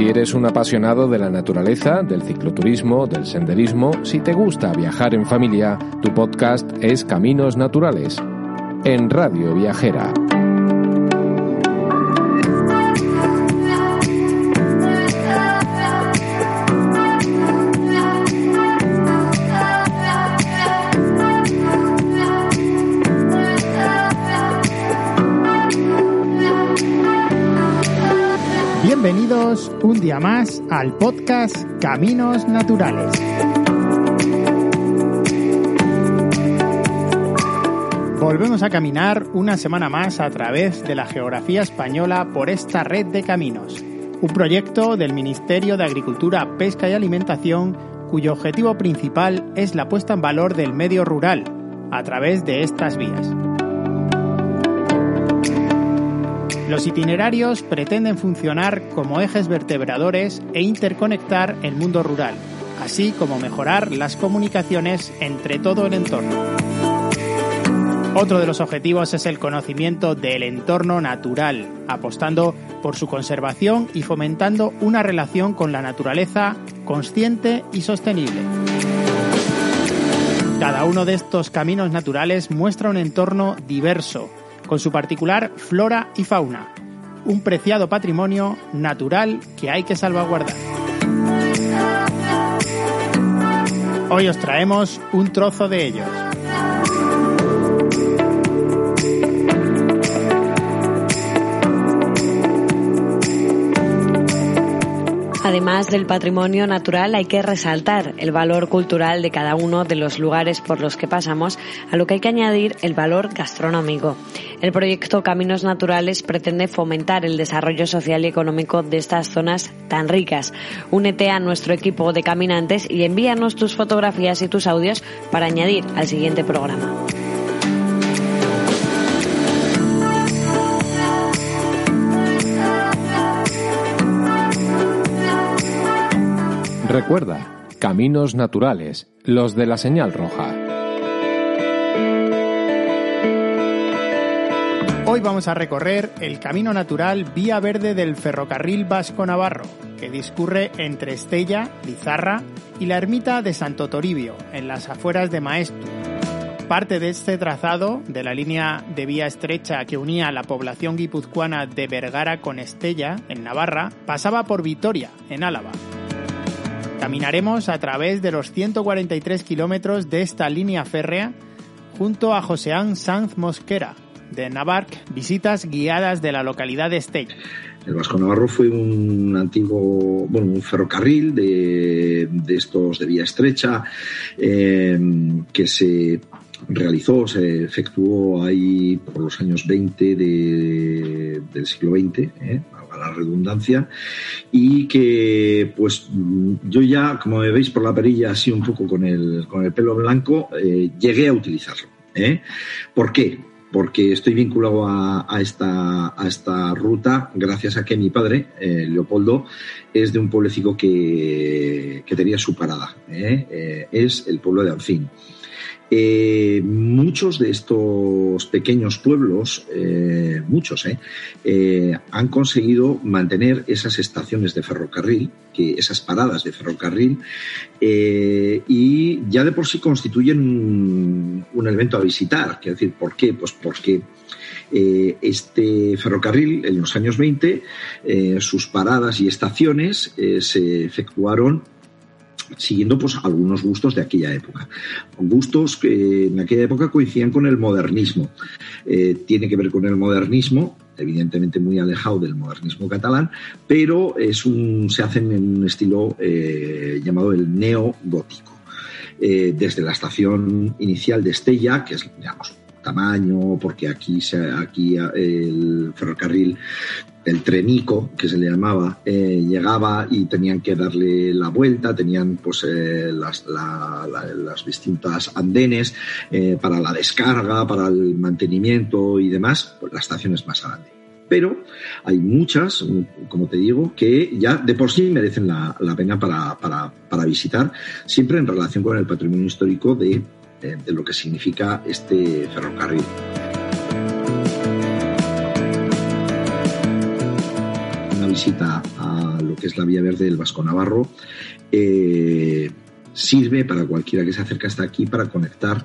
Si eres un apasionado de la naturaleza, del cicloturismo, del senderismo, si te gusta viajar en familia, tu podcast es Caminos Naturales, en Radio Viajera. Un día más al podcast Caminos Naturales. Volvemos a caminar una semana más a través de la geografía española por esta red de caminos, un proyecto del Ministerio de Agricultura, Pesca y Alimentación cuyo objetivo principal es la puesta en valor del medio rural a través de estas vías. Los itinerarios pretenden funcionar como ejes vertebradores e interconectar el mundo rural, así como mejorar las comunicaciones entre todo el entorno. Otro de los objetivos es el conocimiento del entorno natural, apostando por su conservación y fomentando una relación con la naturaleza consciente y sostenible. Cada uno de estos caminos naturales muestra un entorno diverso, con su particular flora y fauna, un preciado patrimonio natural que hay que salvaguardar. Hoy os traemos un trozo de ellos. Además del patrimonio natural hay que resaltar el valor cultural de cada uno de los lugares por los que pasamos, a lo que hay que añadir el valor gastronómico. El proyecto Caminos Naturales pretende fomentar el desarrollo social y económico de estas zonas tan ricas. Únete a nuestro equipo de caminantes y envíanos tus fotografías y tus audios para añadir al siguiente programa. Recuerda, Caminos Naturales, los de la señal roja. Hoy vamos a recorrer el camino natural Vía Verde del Ferrocarril Vasco Navarro, que discurre entre Estella, Lizarra y la ermita de Santo Toribio, en las afueras de Maestu. Parte de este trazado, de la línea de vía estrecha que unía la población guipuzcoana de Vergara con Estella, en Navarra, pasaba por Vitoria, en Álava. Caminaremos a través de los 143 kilómetros de esta línea férrea junto a Joseán Sanz Mosquera, de Navarc, visitas guiadas de la localidad de Estella. El Vasco Navarro fue un antiguo, bueno, un ferrocarril de, de estos de vía estrecha eh, que se realizó, se efectuó ahí por los años 20 de, del siglo XX, ¿eh? La redundancia, y que pues yo ya, como veis por la perilla así un poco con el, con el pelo blanco, eh, llegué a utilizarlo. ¿eh? ¿Por qué? Porque estoy vinculado a, esta, a esta ruta gracias a que mi padre, eh, Leopoldo, es de un pueblecito que, que tenía su parada. ¿eh? Es el pueblo de Alfín. Eh, muchos de estos pequeños pueblos, eh, muchos, eh, eh, han conseguido mantener esas estaciones de ferrocarril, que, esas paradas de ferrocarril, eh, y ya de por sí constituyen un, un elemento a visitar. Quiero decir, ¿por qué? Pues porque este ferrocarril en los años 20, eh, sus paradas y estaciones se efectuaron siguiendo pues algunos gustos de aquella época. Gustos que en aquella época coincidían con el modernismo. Eh, tiene que ver con el modernismo, evidentemente muy alejado del modernismo catalán, pero es un, se hacen en un estilo eh, llamado el neogótico. Eh, desde la estación inicial de Estella, que es, digamos, tamaño, porque aquí, se, aquí el ferrocarril el trenico, que se le llamaba, eh, llegaba y tenían que darle la vuelta, tenían pues eh, las, la, la, las, distintas andenes eh, para la descarga, para el mantenimiento y demás, pues la estación es más grande. Pero hay muchas, como te digo, que ya de por sí merecen la, la pena para, para, para, visitar, siempre en relación con el patrimonio histórico de, de lo que significa este ferrocarril. visita al lo que es la Vía Verde del Vasco Navarro, eh, sirve para cualquiera que se acerca hasta aquí para conectar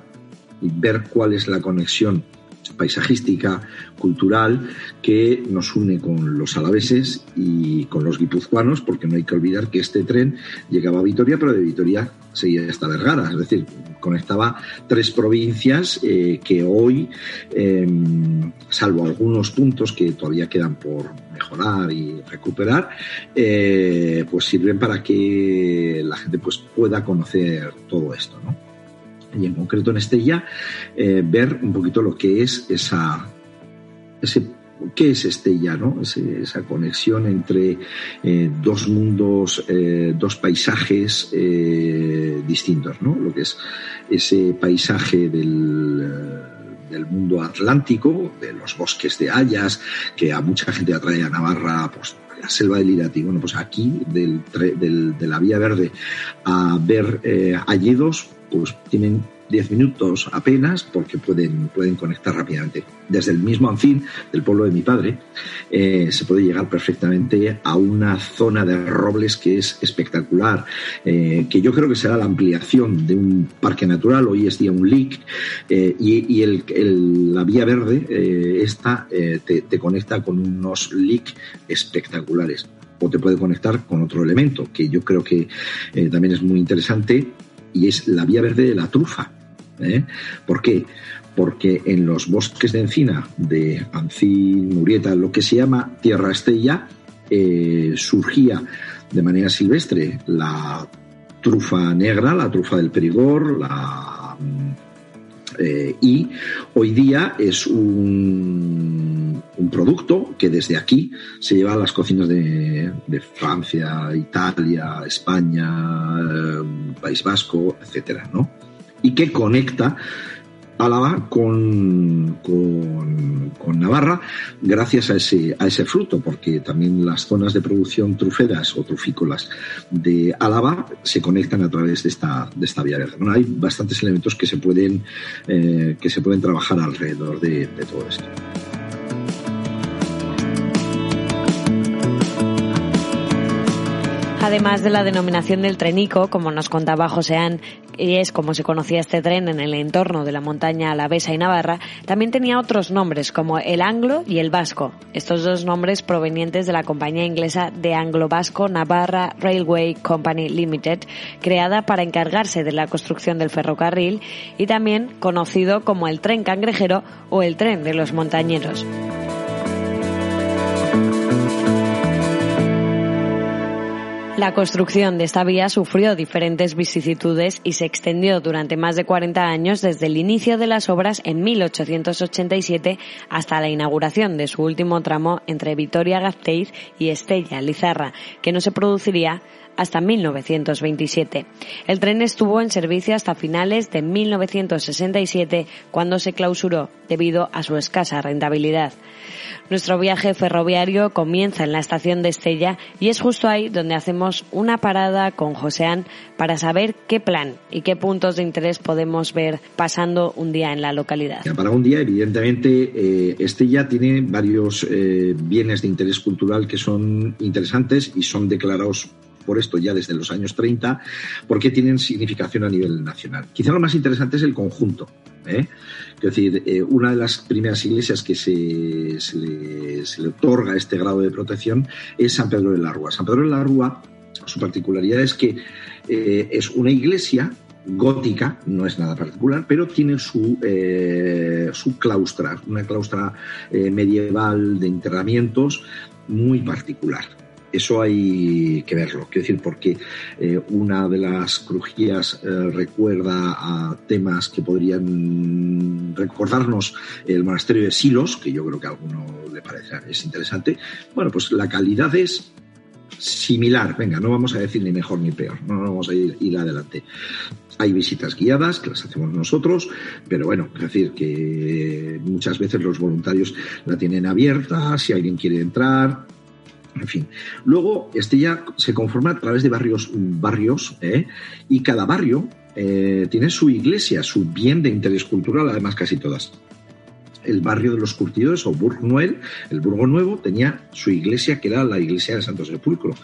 y ver cuál es la conexión paisajística, cultural, que nos une con los alaveses y con los guipuzcoanos, porque no hay que olvidar que este tren llegaba a Vitoria, pero de Vitoria seguía hasta Vergara, es decir, conectaba tres provincias eh, que hoy, em, salvo algunos puntos que todavía quedan por mejorar y recuperar, eh, pues sirven para que la gente pues, pueda conocer todo esto, ¿no? Y en concreto en Estella, eh, ver un poquito lo que es esa, ese ¿Qué es Estella? ¿no? esa conexión entre eh, dos mundos, eh, dos paisajes distintos, ¿no? Lo que es ese paisaje del, del, mundo atlántico, de los bosques de hayas, que a mucha gente atrae a Navarra, pues la selva del Irati. Bueno, pues aquí, del, del, de la Vía Verde, a ver hayedos, pues tienen 10 minutos apenas porque pueden, pueden conectar rápidamente. Desde el mismo Anfín, del pueblo de mi padre, eh, se puede llegar perfectamente a una zona de robles que es espectacular, eh, que yo creo que será la ampliación de un parque natural, hoy es día un LIC, eh, y, el, la vía verde, esta, te, conecta con unos LIC espectaculares o te puede conectar con otro elemento que yo creo que también es muy interesante y es la vía verde de la trufa. ¿eh? ¿Por qué? Porque en los bosques de encina de Ancín, Murieta, lo que se llama Tierra Estella, eh, surgía de manera silvestre la trufa negra, la trufa del perigor, la, eh, y hoy día es un, producto que desde aquí se lleva a las cocinas de, Francia, Italia, España, País Vasco, etcétera, ¿no? y que conecta Álava con, con, Navarra gracias a ese, a ese fruto, porque también las zonas de producción truferas o trufícolas de Álava se conectan a través de esta, de esta vía verde. hay bastantes elementos que se pueden, eh, que se pueden trabajar alrededor de todo esto. Además de la denominación del trenico, como nos contaba Joseán, y es como se conocía este tren en el entorno de la montaña Alavesa y Navarra, también tenía otros nombres como el anglo y el vasco. Estos dos nombres provenientes de la compañía inglesa de Anglo-Vasco Navarra Railway Company Limited, creada para encargarse de la construcción del ferrocarril y también conocido como el tren cangrejero o el tren de los montañeros. La construcción de esta vía sufrió diferentes vicisitudes y se extendió durante más de 40 años desde el inicio de las obras en 1887 hasta la inauguración de su último tramo entre Vitoria-Gasteiz y Estella-Lizarra, que no se produciría hasta 1927. El tren estuvo en servicio hasta finales de 1967 cuando se clausuró debido a su escasa rentabilidad. Nuestro viaje ferroviario comienza en la estación de Estella y es justo ahí donde hacemos una parada con Joseán para saber qué plan y qué puntos de interés podemos ver pasando un día en la localidad. Para un día, evidentemente, eh, Estella tiene varios eh, bienes de interés cultural que son interesantes y son declarados por esto ya desde los años 30, porque tienen significación a nivel nacional. Quizá lo más interesante es el conjunto. ¿eh? Es decir, eh, una de las primeras iglesias que se, le, otorga este grado de protección es San Pedro de la Rúa. San Pedro de la Rúa, su particularidad es que eh, es una iglesia gótica, no es nada particular, pero tiene su, su claustra, una claustra medieval de enterramientos muy particular. Eso hay que verlo, quiero decir, porque eh, una de las crujías eh, recuerda a temas que podrían recordarnos el monasterio de Silos, que yo creo que a alguno le parece es interesante. Bueno, pues la calidad es similar, venga, no vamos a decir ni mejor ni peor, no, vamos a ir, ir adelante. Hay visitas guiadas que las hacemos nosotros, pero bueno, es decir, que muchas veces los voluntarios la tienen abierta, si alguien quiere entrar, en fin. Luego, Estella se conforma a través de barrios, barrios ¿eh? y cada barrio eh, tiene su iglesia, su bien de interés cultural, además casi todas. el barrio de los curtidores o Burg el Burgo Nuevo, tenía su iglesia que era la iglesia de Santo Sepulcro.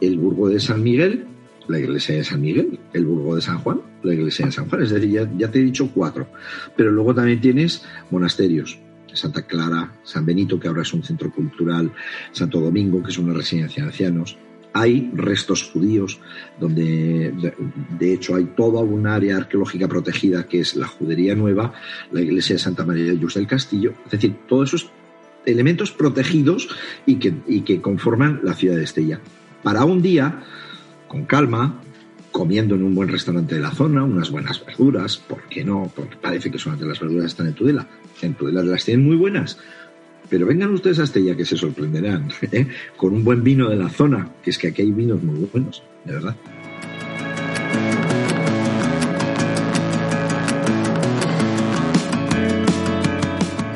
El Burgo de San Miguel, la iglesia de San Miguel. El Burgo de San Juan, la iglesia de San Juan. Es decir, ya, te he dicho cuatro. Pero luego también tienes monasterios. Santa Clara, San Benito, que ahora es un centro cultural, Santo Domingo, que es una residencia de ancianos, hay restos judíos, donde de, hecho hay toda un área arqueológica protegida que es la Judería Nueva, la iglesia de Santa María de Jesús del Castillo, es decir, todos esos elementos protegidos y que, y que conforman la ciudad de Estella. Para un día, con calma, comiendo en un buen restaurante de la zona, unas buenas verduras, ¿por qué no? Porque parece que solamente las verduras están en Tudela. En Tudela las tienen muy buenas, pero vengan ustedes a Estella que se sorprenderán, ¿eh? con un buen vino de la zona, que es que aquí hay vinos muy buenos, de verdad.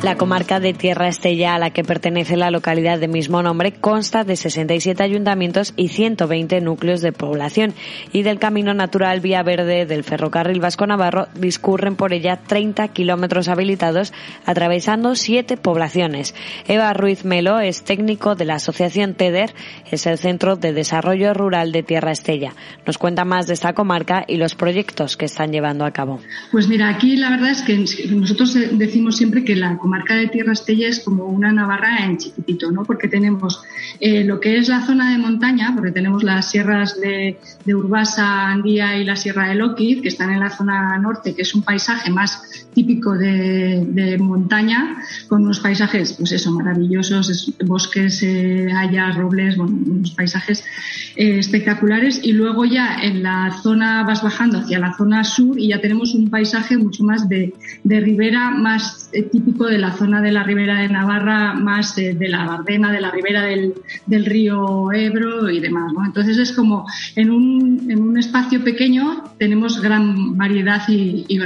La comarca de Tierra Estella, a la que pertenece la localidad de mismo nombre, consta de 67 ayuntamientos y 120 núcleos de población, y del camino natural Vía Verde del ferrocarril Vasco Navarro discurren por ella 30 kilómetros habilitados, atravesando siete poblaciones. Eva Ruiz Melo es técnico de la asociación TEDER, es el Centro de Desarrollo Rural de Tierra Estella. Nos cuenta más de esta comarca y los proyectos que están llevando a cabo. Pues mira, aquí la verdad es que nosotros decimos siempre que la comarca marca de Tierra Estella es como una Navarra en chiquitito, ¿no? Porque tenemos eh, lo que es la zona de montaña, porque tenemos las sierras de, Urbasa, Andía y la Sierra de Loquid, que están en la zona norte, que es un paisaje más típico de, montaña, con unos paisajes, pues eso, maravillosos, bosques, eh, hayas, robles, bueno, unos paisajes eh, espectaculares. Y luego ya en la zona vas bajando hacia la zona sur y ya tenemos un paisaje mucho más de, de ribera, más típico de la zona de la ribera de Navarra, más de, la Bardena, de la ribera del, del, río Ebro y demás. ¿no? Entonces es como en un, en un espacio pequeño tenemos gran variedad y, y,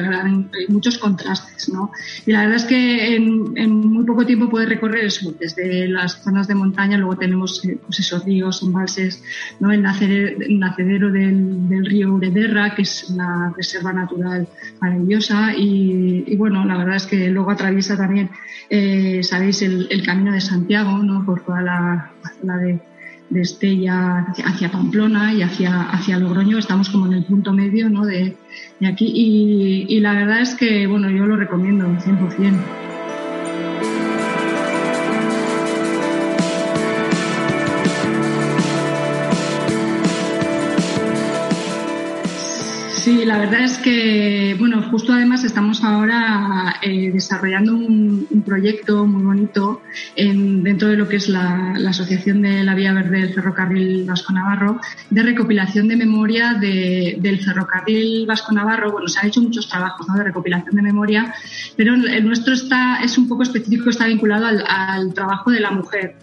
muchos contrastes. ¿no? Y la verdad es que en, en, muy poco tiempo puedes recorrer eso, desde las zonas de montaña, luego tenemos eh, pues esos ríos, embalses, ¿no? el, nacedero, del, del, río Urederra, que es una reserva natural maravillosa y, y bueno, la verdad es que luego atraviesa también eh, sabéis, el, Camino de Santiago, ¿no? Por toda la, zona de, Estella hacia, Pamplona y hacia, hacia Logroño. Estamos como en el punto medio, ¿no? De, aquí. Y, y, la verdad es que, bueno, yo lo recomiendo 100%. Sí, la verdad es que, bueno, justo además estamos ahora eh, desarrollando un, proyecto muy bonito dentro de lo que es la, Asociación de la Vía Verde del Ferrocarril Vasco Navarro, de recopilación de memoria del Ferrocarril Vasco Navarro. Bueno, se han hecho muchos trabajos de recopilación de memoria, pero el nuestro está, es un poco específico, está vinculado al, trabajo de la mujer,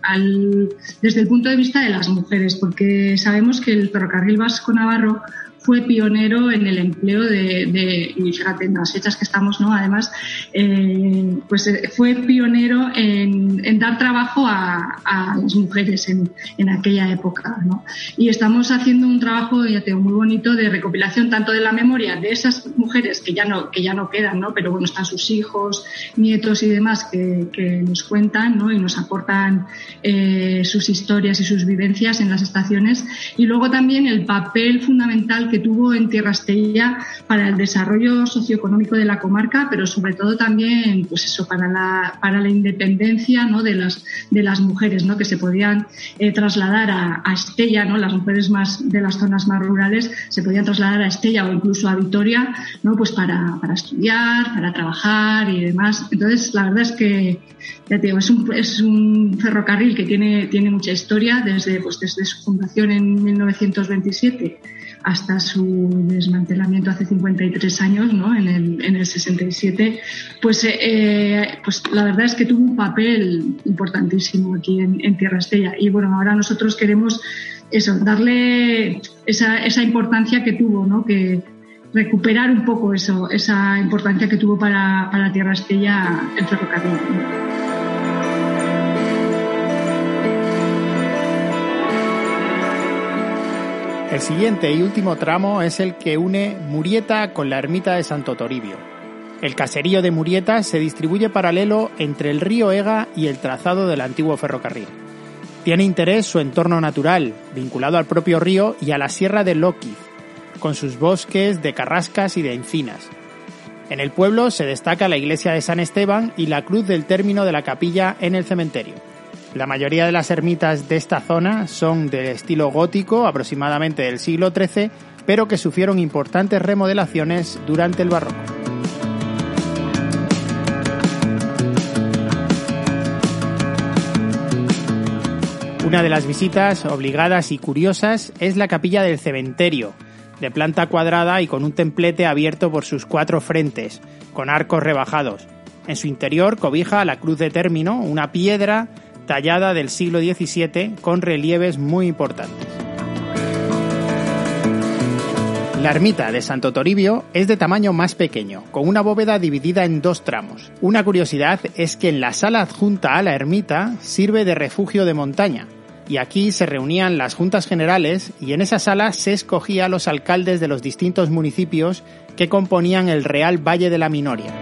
desde el punto de vista de las mujeres, porque sabemos que el Ferrocarril Vasco Navarro fue pionero en el empleo de, y fíjate, en las fechas que estamos, ¿no? Además, eh, pues eh, fue pionero en, dar trabajo a, las mujeres en, en, aquella época, ¿no? Y estamos haciendo un trabajo, ya tengo, muy bonito de recopilación tanto de la memoria de esas mujeres que ya no, que ya no quedan, ¿no? Pero bueno, están sus hijos, nietos y demás que, que nos cuentan, ¿no? Y nos aportan eh, sus historias y sus vivencias en las estaciones. Y luego también el papel fundamental que tuvo en Tierra Estella para el desarrollo socioeconómico de la comarca, pero sobre todo también, pues eso, para la, para la independencia ¿no? de, las, de las mujeres, ¿no? que se podían eh, trasladar a, Estella, ¿no? las mujeres más de las zonas más rurales se podían trasladar a Estella o incluso a Vitoria, ¿no? pues para, para estudiar, para trabajar y demás. Entonces, la verdad es que, es un, es un ferrocarril que tiene, tiene mucha historia desde, pues, desde su fundación en 1927 hasta su desmantelamiento hace 53 años, ¿no? en, el, en el 67, pues, eh, eh, pues la verdad es que tuvo un papel importantísimo aquí en, Tierra Estella. Y bueno, ahora nosotros queremos eso, darle esa, esa importancia que tuvo, ¿no? que recuperar un poco eso, esa importancia que tuvo para, para Tierra Estella el ferrocarril. El siguiente y último tramo es el que une Murieta con la ermita de Santo Toribio. El caserío de Murieta se distribuye paralelo entre el río Ega y el trazado del antiguo ferrocarril. Tiene interés su entorno natural, vinculado al propio río y a la sierra de Loquiz, con sus bosques de carrascas y de encinas. En el pueblo se destaca la iglesia de San Esteban y la cruz del término de la capilla en el cementerio. La mayoría de las ermitas de esta zona son de estilo gótico, aproximadamente del siglo XIII, pero que sufrieron importantes remodelaciones durante el barroco. Una de las visitas obligadas y curiosas es la capilla del cementerio, de planta cuadrada y con un templete abierto por sus cuatro frentes, con arcos rebajados. En su interior cobija la cruz de término, una piedra tallada del siglo XVII con relieves muy importantes. La ermita de Santo Toribio es de tamaño más pequeño, con una bóveda dividida en dos tramos. Una curiosidad es que en la sala adjunta a la ermita sirve de refugio de montaña, y aquí se reunían las juntas generales y en esa sala se escogía a los alcaldes de los distintos municipios que componían el Real Valle de la Minoria.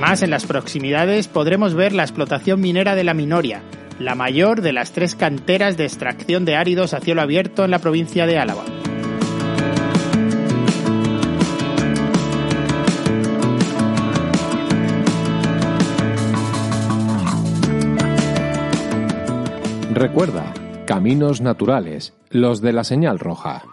Además, en las proximidades podremos ver la explotación minera de la Minoria, la mayor de las tres canteras de extracción de áridos a cielo abierto en la provincia de Álava. Recuerda, caminos naturales, los de la señal roja.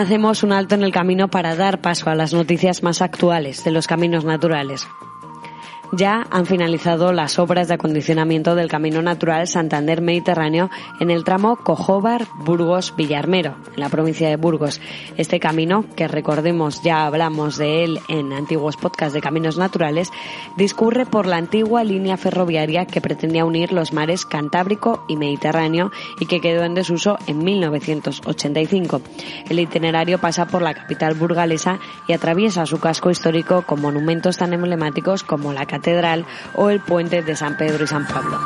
Hacemos un alto en el camino para dar paso a las noticias más actuales de los caminos naturales ya han finalizado las obras de acondicionamiento del Camino Natural Santander Mediterráneo en el tramo Cojóbar-Burgos-Villarmero, en la provincia de Burgos. Este camino, que recordemos ya hablamos de él en antiguos podcasts de caminos naturales, discurre por la antigua línea ferroviaria que pretendía unir los mares Cantábrico y Mediterráneo y que quedó en desuso en 1985. El itinerario pasa por la capital burgalesa y atraviesa su casco histórico con monumentos tan emblemáticos como la Catedral o el puente de San Pedro y San Pablo.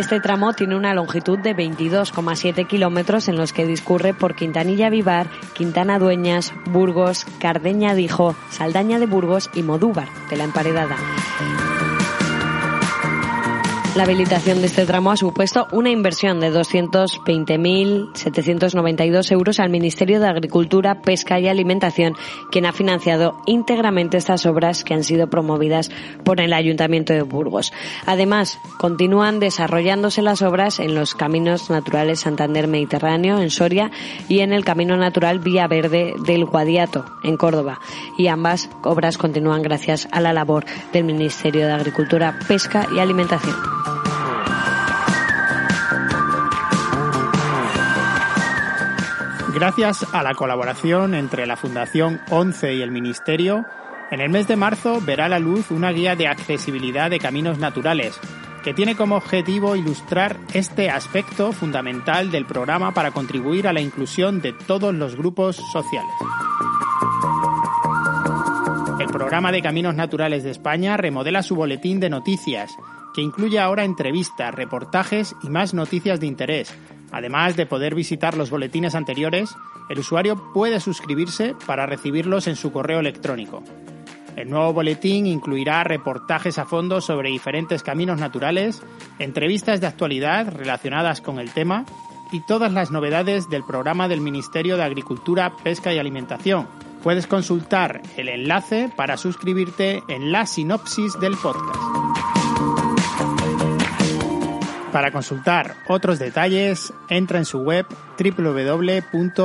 Este tramo tiene una longitud de 22,7 kilómetros en los que discurre por Quintanilla Vivar, Quintana Dueñas, Burgos, Cardeña Dijo, Saldaña de Burgos y Modúvar de la Emparedada. La habilitación de este tramo ha supuesto una inversión de 220.792 euros al Ministerio de Agricultura, Pesca y Alimentación, quien ha financiado íntegramente estas obras que han sido promovidas por el Ayuntamiento de Burgos. Además, continúan desarrollándose las obras en los caminos naturales Santander Mediterráneo, en Soria, y en el Camino Natural Vía Verde del Guadiato, en Córdoba. Y ambas obras continúan gracias a la labor del Ministerio de Agricultura, Pesca y Alimentación. Gracias a la colaboración entre la Fundación 11 y el Ministerio, en el mes de marzo verá la luz una guía de accesibilidad de caminos naturales, que tiene como objetivo ilustrar este aspecto fundamental del programa para contribuir a la inclusión de todos los grupos sociales. El programa de Caminos Naturales de España remodela su boletín de noticias, que incluye ahora entrevistas, reportajes y más noticias de interés, Además de poder visitar los boletines anteriores, el usuario puede suscribirse para recibirlos en su correo electrónico. El nuevo boletín incluirá reportajes a fondo sobre diferentes caminos naturales, entrevistas de actualidad relacionadas con el tema y todas las novedades del programa del Ministerio de Agricultura, Pesca y Alimentación. Puedes consultar el enlace para suscribirte en la sinopsis del podcast. Para consultar otros detalles, entra en su web www.mapa.gov.es.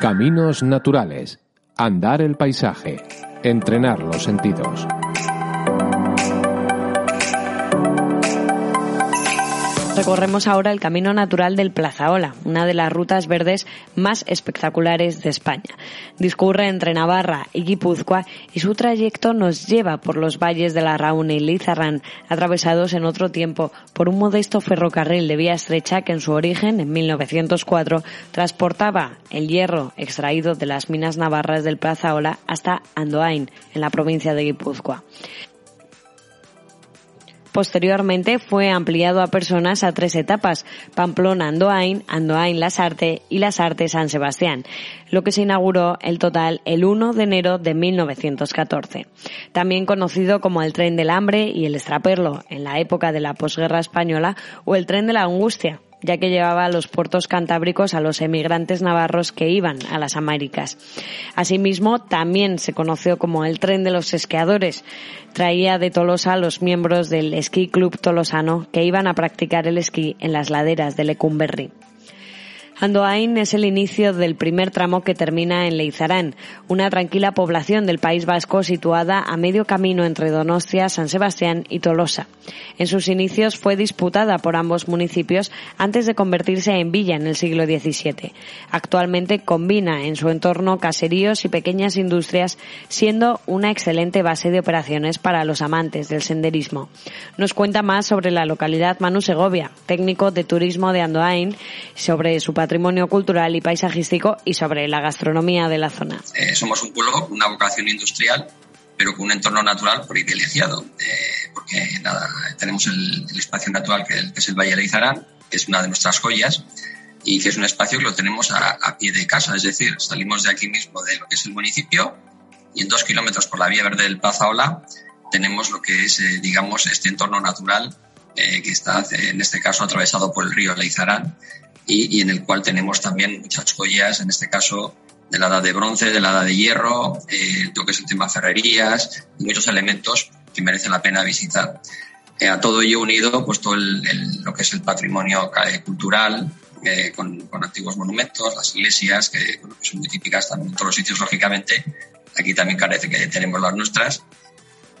Caminos naturales. Andar el paisaje. Entrenar los sentidos. Recorremos ahora el camino natural del Plazaola, una de las rutas verdes más espectaculares de España. Discurre entre Navarra y Guipúzcoa y su trayecto nos lleva por los valles de la Raune y Lizarrán, atravesados en otro tiempo por un modesto ferrocarril de vía estrecha que en su origen, en 1904, transportaba el hierro extraído de las minas navarras del Plazaola hasta Andoain, en la provincia de Guipúzcoa. Posteriormente fue ampliado a personas a tres etapas, Pamplona Andoain, Andoain Lasarte y Lasarte San Sebastián, lo que se inauguró el total el 1 de enero de 1914. También conocido como el tren del hambre y el extraperlo en la época de la posguerra española o el tren de la angustia ya que llevaba a los puertos cantábricos a los emigrantes navarros que iban a las Américas. Asimismo, también se conoció como el tren de los esquiadores. Traía de Tolosa a los miembros del Esquí Club Tolosano que iban a practicar el esquí en las laderas de Lecumberri. Andoain es el inicio del primer tramo que termina en Leizarán, una tranquila población del País Vasco situada a medio camino entre Donostia, San Sebastián y Tolosa. En sus inicios fue disputada por ambos municipios antes de convertirse en villa en el siglo XVII. Actualmente combina en su entorno caseríos y pequeñas industrias, siendo una excelente base de operaciones para los amantes del senderismo. Nos cuenta más sobre la localidad Manu Segovia, técnico de turismo de Andoain, sobre su patrimonio cultural y paisajístico y sobre la gastronomía de la zona. Eh, somos un pueblo con una vocación industrial, pero con un entorno natural privilegiado, eh, porque nada, tenemos el, espacio natural que, es el Valle de Izarán, que es una de nuestras joyas, y que es un espacio que lo tenemos a, pie de casa, es decir, salimos de aquí mismo de lo que es el municipio y en dos kilómetros por la vía verde del Plaza tenemos lo que es, eh, digamos, este entorno natural que está en este caso atravesado por el río Leizarán y, en el cual tenemos también muchas joyas, en este caso de la edad de bronce, de la edad de hierro, eh, lo que es el tema ferrerías y muchos elementos que merecen la pena visitar. Eh, a todo ello unido, pues todo el, lo que es el patrimonio eh, cultural, eh, con, con, antiguos monumentos, las iglesias, que, bueno, que, son muy típicas también en todos los sitios, lógicamente. Aquí también parece que tenemos las nuestras.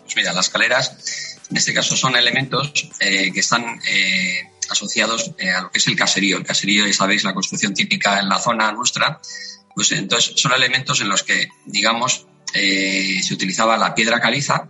Pues mira, las escaleras, en este caso son elementos que están asociados eh, a lo que es el caserío. El caserío, ya sabéis, la construcción típica en la zona nuestra, pues entonces son elementos en los que, digamos, eh, se utilizaba la piedra caliza,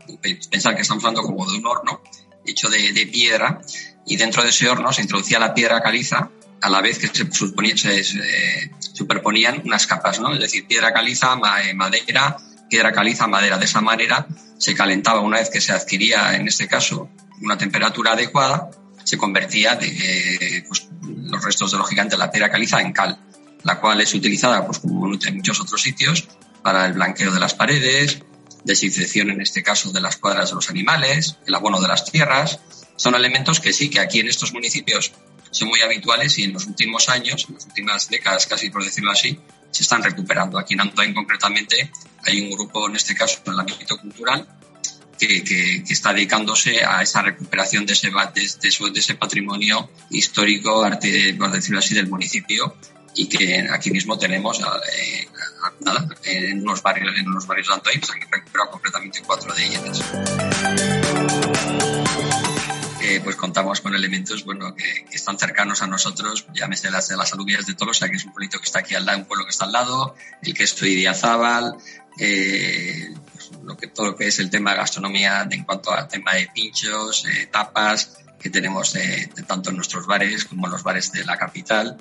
pensar que estamos hablando como de un horno hecho de, piedra, y dentro de ese horno se introducía la piedra caliza a la vez que se, se, superponían unas capas, ¿no? Es decir, piedra caliza, eh, madera, piedra caliza, madera. De esa manera se calentaba una vez que se adquiría, en este caso, una temperatura adecuada, se convertía de, pues, los restos de los gigantes de la piedra caliza en cal, la cual es utilizada, pues, como en muchos otros sitios, para el blanqueo de las paredes, desinfección en este caso de las cuadras de los animales, el abono de las tierras. Son elementos que sí, que aquí en estos municipios son muy habituales y en los últimos años, en las últimas décadas casi por decirlo así, se están recuperando. Aquí en Antoine concretamente hay un grupo, en este caso en el ámbito cultural, que, está dedicándose a esa recuperación de ese, de, ese patrimonio histórico, arte, por decirlo así, del municipio y que aquí mismo tenemos eh, en unos barrios en unos barrios de Antoine, se han recuperado concretamente cuatro de ellas. Eh, pues contamos con elementos bueno, que, están cercanos a nosotros, llámese las de las alubias de Tolosa, que es un pueblito que está aquí al lado, un pueblo que está al lado, el que es Idiazábal, eh, lo que, todo lo que es el tema de gastronomía en cuanto al tema de pinchos, eh, tapas, que tenemos eh, tanto en nuestros bares como en los bares de la capital,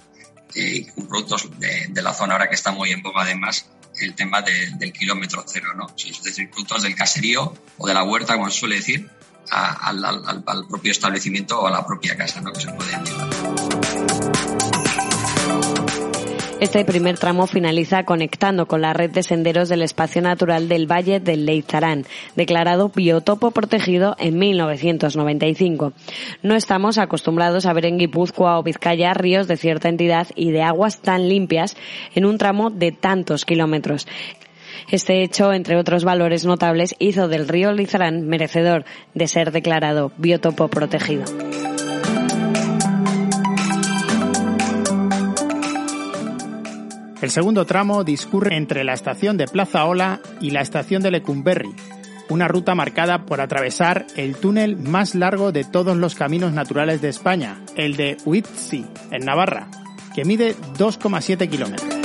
eh, con productos de, la zona ahora que está muy en boga además el tema del kilómetro cero, ¿no? Es decir, productos del caserío o de la huerta, como se suele decir, al, propio establecimiento o a la propia casa, ¿no? Que se pueden llevar. Este primer tramo finaliza conectando con la red de senderos del espacio natural del Valle del Leizarán, declarado biotopo protegido en 1995. No estamos acostumbrados a ver en Guipúzcoa o Vizcaya ríos de cierta entidad y de aguas tan limpias en un tramo de tantos kilómetros. Este hecho, entre otros valores notables, hizo del río Lizarán merecedor de ser declarado biotopo protegido. El segundo tramo discurre entre la estación de Plaza Ola y la estación de Lecumberri. una ruta marcada por atravesar el túnel más largo de todos los caminos naturales de España, el de Huitzi, en Navarra, que mide 2,7 kilómetros.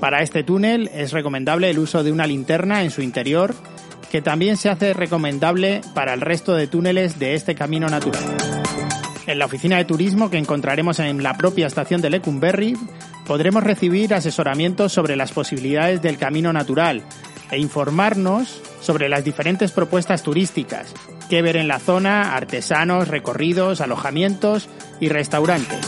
Para este túnel es recomendable el uso de una linterna en su interior, que también se hace recomendable para el resto de túneles de este camino natural. En la oficina de turismo que encontraremos en la propia estación de Lecumberri podremos recibir asesoramientos sobre las posibilidades del camino natural e informarnos sobre las diferentes propuestas turísticas, que ver en la zona, artesanos, recorridos, alojamientos y restaurantes.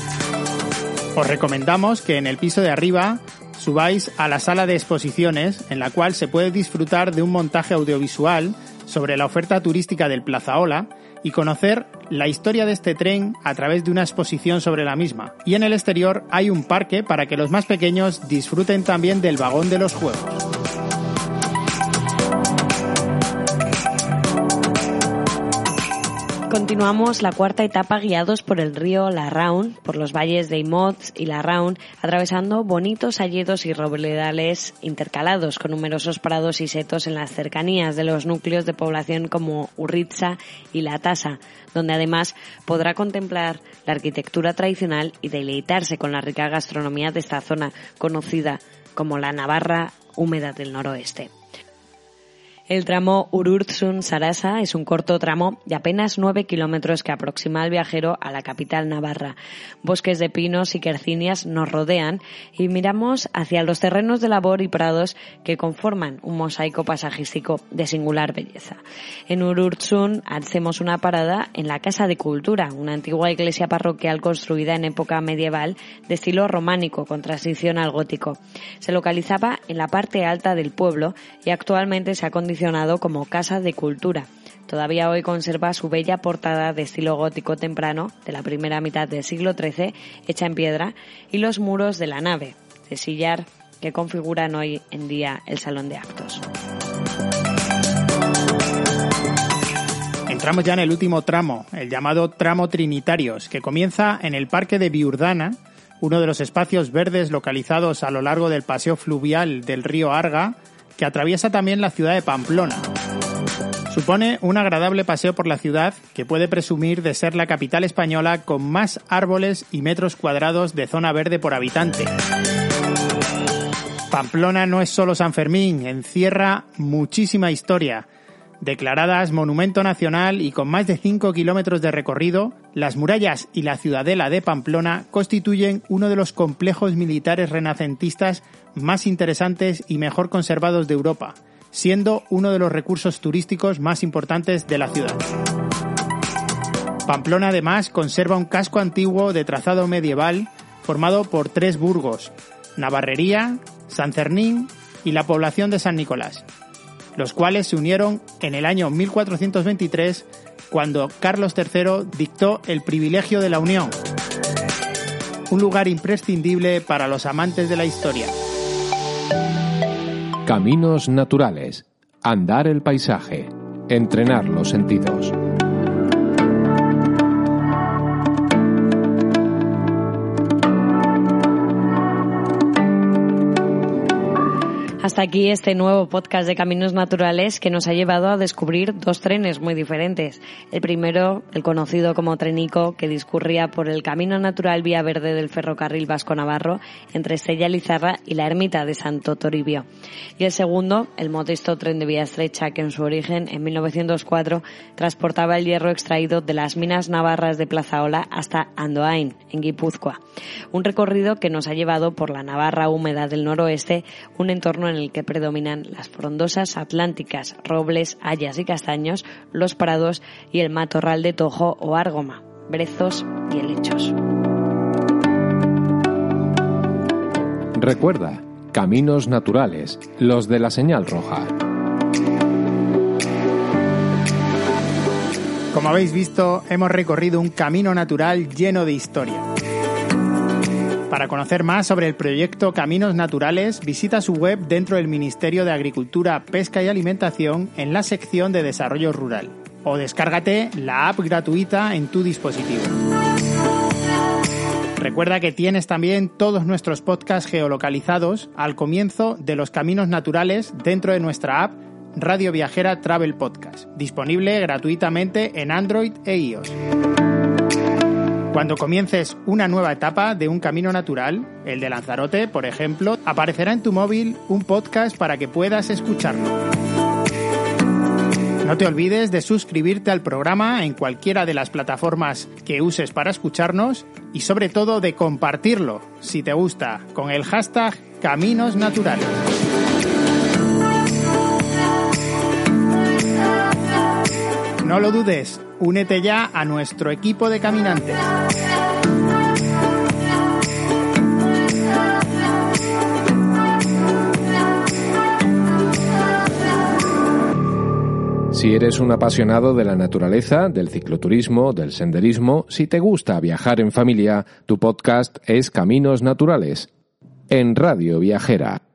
Os recomendamos que en el piso de arriba subáis a la sala de exposiciones en la cual se puede disfrutar de un montaje audiovisual sobre la oferta turística del Plazaola y conocer la historia de este tren a través de una exposición sobre la misma. Y en el exterior hay un parque para que los más pequeños disfruten también del vagón de los juegos. Continuamos la cuarta etapa guiados por el río Larraun, por los valles de Imotz y Larraun, atravesando bonitos alledos y robledales intercalados con numerosos prados y setos en las cercanías de los núcleos de población como Urritza y La Tasa, donde además podrá contemplar la arquitectura tradicional y deleitarse con la rica gastronomía de esta zona conocida como la Navarra húmeda del noroeste. El tramo Ururzun-Sarasa es un corto tramo de apenas 9 kilómetros que aproxima al viajero a la capital navarra. Bosques de pinos y quercinias nos rodean y miramos hacia los terrenos de labor y prados que conforman un mosaico pasajístico de singular belleza. En Ururzun hacemos una parada en la Casa de Cultura, una antigua iglesia parroquial construida en época medieval de estilo románico con transición al gótico. Se localizaba en la parte alta del pueblo y actualmente se ha como Casa de Cultura. Todavía hoy conserva su bella portada de estilo gótico temprano de la primera mitad del siglo XIII, hecha en piedra, y los muros de la nave, de sillar, que configuran hoy en día el salón de actos. Entramos ya en el último tramo, el llamado tramo Trinitarios, que comienza en el Parque de Viurdana, uno de los espacios verdes localizados a lo largo del paseo fluvial del río Arga, que atraviesa también la ciudad de Pamplona. Supone un agradable paseo por la ciudad que puede presumir de ser la capital española con más árboles y metros cuadrados de zona verde por habitante. Pamplona no es solo San Fermín, encierra muchísima historia Declaradas Monumento Nacional y con más de 5 kilómetros de recorrido, las murallas y la ciudadela de Pamplona constituyen uno de los complejos militares renacentistas más interesantes y mejor conservados de Europa, siendo uno de los recursos turísticos más importantes de la ciudad. Pamplona además conserva un casco antiguo de trazado medieval formado por tres burgos, Navarrería, San Cernín y la población de San Nicolás, los cuales se unieron en el año 1423 cuando Carlos III dictó el privilegio de la unión, un lugar imprescindible para los amantes de la historia. Caminos naturales, andar el paisaje, entrenar los sentidos. Hasta aquí este nuevo podcast de Caminos Naturales que nos ha llevado a descubrir dos trenes muy diferentes. El primero, el conocido como Trenico, que discurría por el Camino Natural Vía Verde del Ferrocarril Vasco Navarro entre Estella Lizarra y la ermita de Santo Toribio. Y el segundo, el modesto tren de vía estrecha que en su origen, en 1904, transportaba el hierro extraído de las minas navarras de Plazaola hasta Andoain, en Guipúzcoa. Un recorrido que nos ha llevado por la Navarra húmeda del noroeste, un entorno en el que predominan las frondosas atlánticas, robles, hayas y castaños, los prados y el matorral de tojo o árgoma, brezos y helechos. Recuerda, caminos naturales, los de la señal roja. Como habéis visto, hemos recorrido un camino natural lleno de historia. Para conocer más sobre el proyecto Caminos Naturales, visita su web dentro del Ministerio de Agricultura, Pesca y Alimentación en la sección de Desarrollo Rural. O descárgate la app gratuita en tu dispositivo. Recuerda que tienes también todos nuestros podcasts geolocalizados al comienzo de los caminos naturales dentro de nuestra app Radio Viajera Travel Podcast, disponible gratuitamente en Android e iOS. Cuando comiences una nueva etapa de un camino natural, el de Lanzarote, por ejemplo, aparecerá en tu móvil un podcast para que puedas escucharlo. No te olvides de suscribirte al programa en cualquiera de las plataformas que uses para escucharnos y sobre todo de compartirlo, si te gusta, con el hashtag Caminos Naturales. No lo dudes, únete ya a nuestro equipo de caminantes. Si eres un apasionado de la naturaleza, del cicloturismo, del senderismo, si te gusta viajar en familia, tu podcast es Caminos Naturales, en Radio Viajera.